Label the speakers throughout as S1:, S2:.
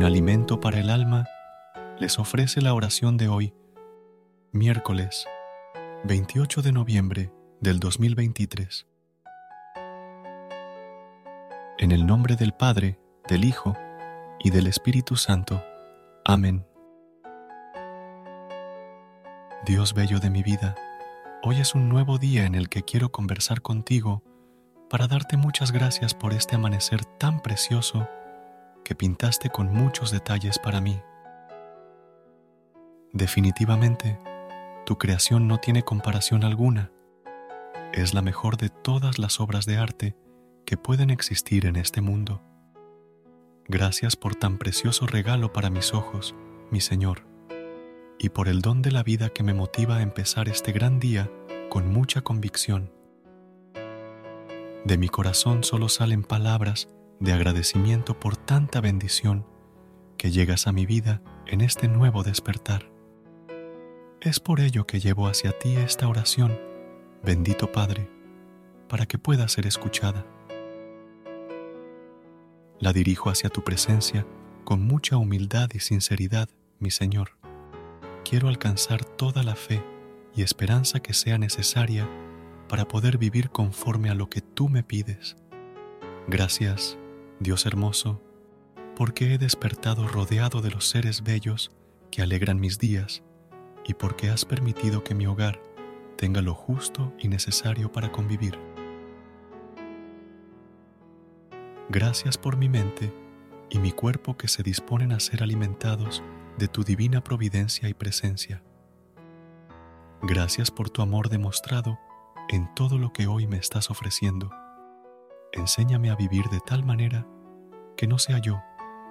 S1: Un alimento para el alma les ofrece la oración de hoy, miércoles 28 de noviembre del 2023. En el nombre del Padre, del Hijo y del Espíritu Santo. Amén. Dios bello de mi vida, Hoy es un nuevo día en el que quiero conversar contigo para darte muchas gracias por este amanecer tan precioso que pintaste con muchos detalles para mí. Definitivamente, tu creación no tiene comparación alguna. Es la mejor de todas las obras de arte que pueden existir en este mundo. Gracias por tan precioso regalo para mis ojos, mi Señor y por el don de la vida que me motiva a empezar este gran día con mucha convicción. De mi corazón solo salen palabras de agradecimiento por tanta bendición que llegas a mi vida en este nuevo despertar. Es por ello que llevo hacia ti esta oración, bendito Padre, para que pueda ser escuchada. La dirijo hacia tu presencia con mucha humildad y sinceridad, mi Señor quiero alcanzar toda la fe y esperanza que sea necesaria para poder vivir conforme a lo que tú me pides. Gracias, Dios hermoso, porque he despertado rodeado de los seres bellos que alegran mis días y porque has permitido que mi hogar tenga lo justo y necesario para convivir. Gracias por mi mente y mi cuerpo que se disponen a ser alimentados de tu divina providencia y presencia. Gracias por tu amor demostrado en todo lo que hoy me estás ofreciendo. Enséñame a vivir de tal manera que no sea yo,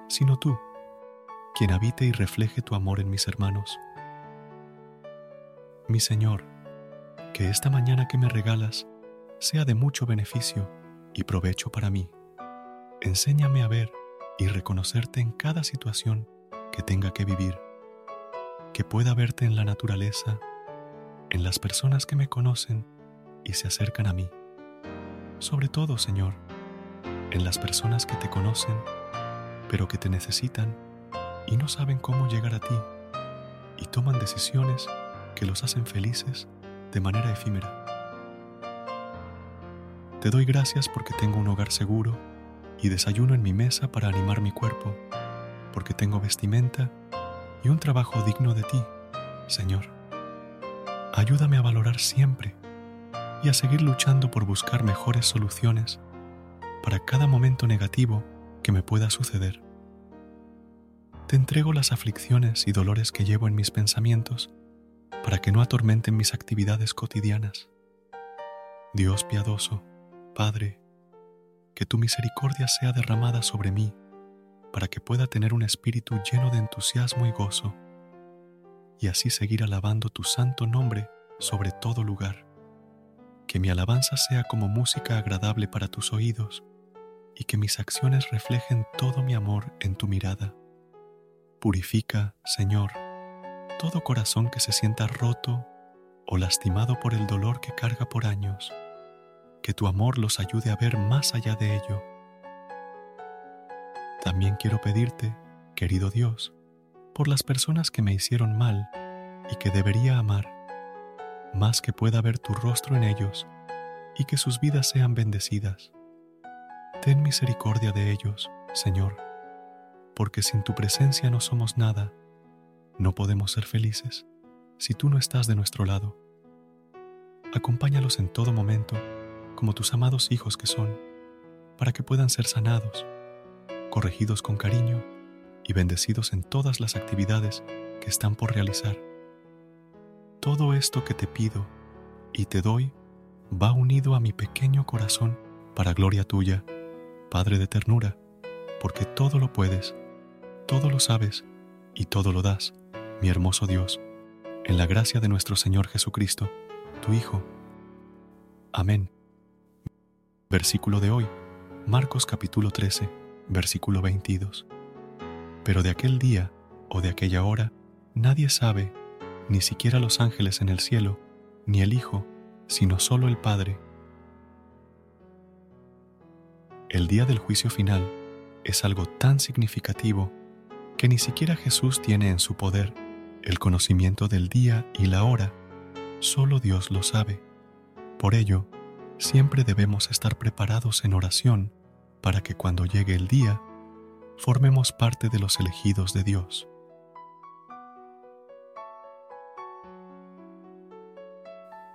S1: sino tú, quien habite y refleje tu amor en mis hermanos. Mi Señor, que esta mañana que me regalas sea de mucho beneficio y provecho para mí. Enséñame a ver y reconocerte en cada situación que tenga que vivir, que pueda verte en la naturaleza, en las personas que me conocen y se acercan a mí. Sobre todo, Señor, en las personas que te conocen, pero que te necesitan y no saben cómo llegar a ti y toman decisiones que los hacen felices de manera efímera. Te doy gracias porque tengo un hogar seguro y desayuno en mi mesa para animar mi cuerpo porque tengo vestimenta y un trabajo digno de ti, Señor. Ayúdame a valorar siempre y a seguir luchando por buscar mejores soluciones para cada momento negativo que me pueda suceder. Te entrego las aflicciones y dolores que llevo en mis pensamientos para que no atormenten mis actividades cotidianas. Dios piadoso, Padre, que tu misericordia sea derramada sobre mí para que pueda tener un espíritu lleno de entusiasmo y gozo, y así seguir alabando tu santo nombre sobre todo lugar. Que mi alabanza sea como música agradable para tus oídos, y que mis acciones reflejen todo mi amor en tu mirada. Purifica, Señor, todo corazón que se sienta roto o lastimado por el dolor que carga por años. Que tu amor los ayude a ver más allá de ello también quiero pedirte, querido Dios, por las personas que me hicieron mal y que debería amar, más que pueda ver tu rostro en ellos y que sus vidas sean bendecidas. Ten misericordia de ellos, Señor, porque sin tu presencia no somos nada, no podemos ser felices si tú no estás de nuestro lado. Acompáñalos en todo momento, como tus amados hijos que son, para que puedan ser sanados, corregidos con cariño y bendecidos en todas las actividades que están por realizar. Todo esto que te pido y te doy va unido a mi pequeño corazón para gloria tuya, Padre de ternura, porque todo lo puedes, todo lo sabes y todo lo das, mi hermoso Dios, en la gracia de nuestro Señor Jesucristo, tu Hijo. Amén. Versículo de hoy, Marcos capítulo 13, versículo 22. Pero de aquel día o de aquella hora nadie sabe, ni siquiera los ángeles en el cielo, ni el Hijo, sino solo el Padre. El día del juicio final es algo tan significativo que ni siquiera Jesús tiene en su poder el conocimiento del día y la hora, solo Dios lo sabe. Por ello, siempre debemos estar preparados en oración para que cuando llegue el día, formemos parte de los elegidos de Dios.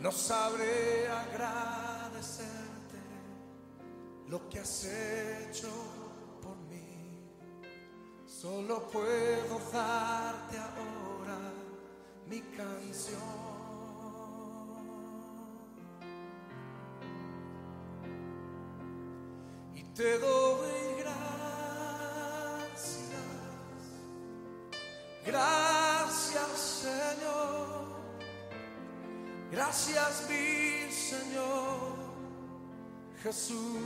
S2: No sabré agradecerte lo que has hecho por mí. Solo puedo darte ahora mi canción. Y te doy gracias. Gracias mi Señor Jesús.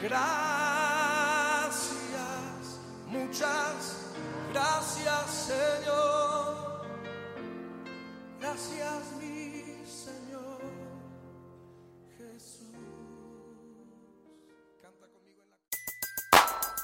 S2: Gracias, muchas gracias Señor. Gracias mi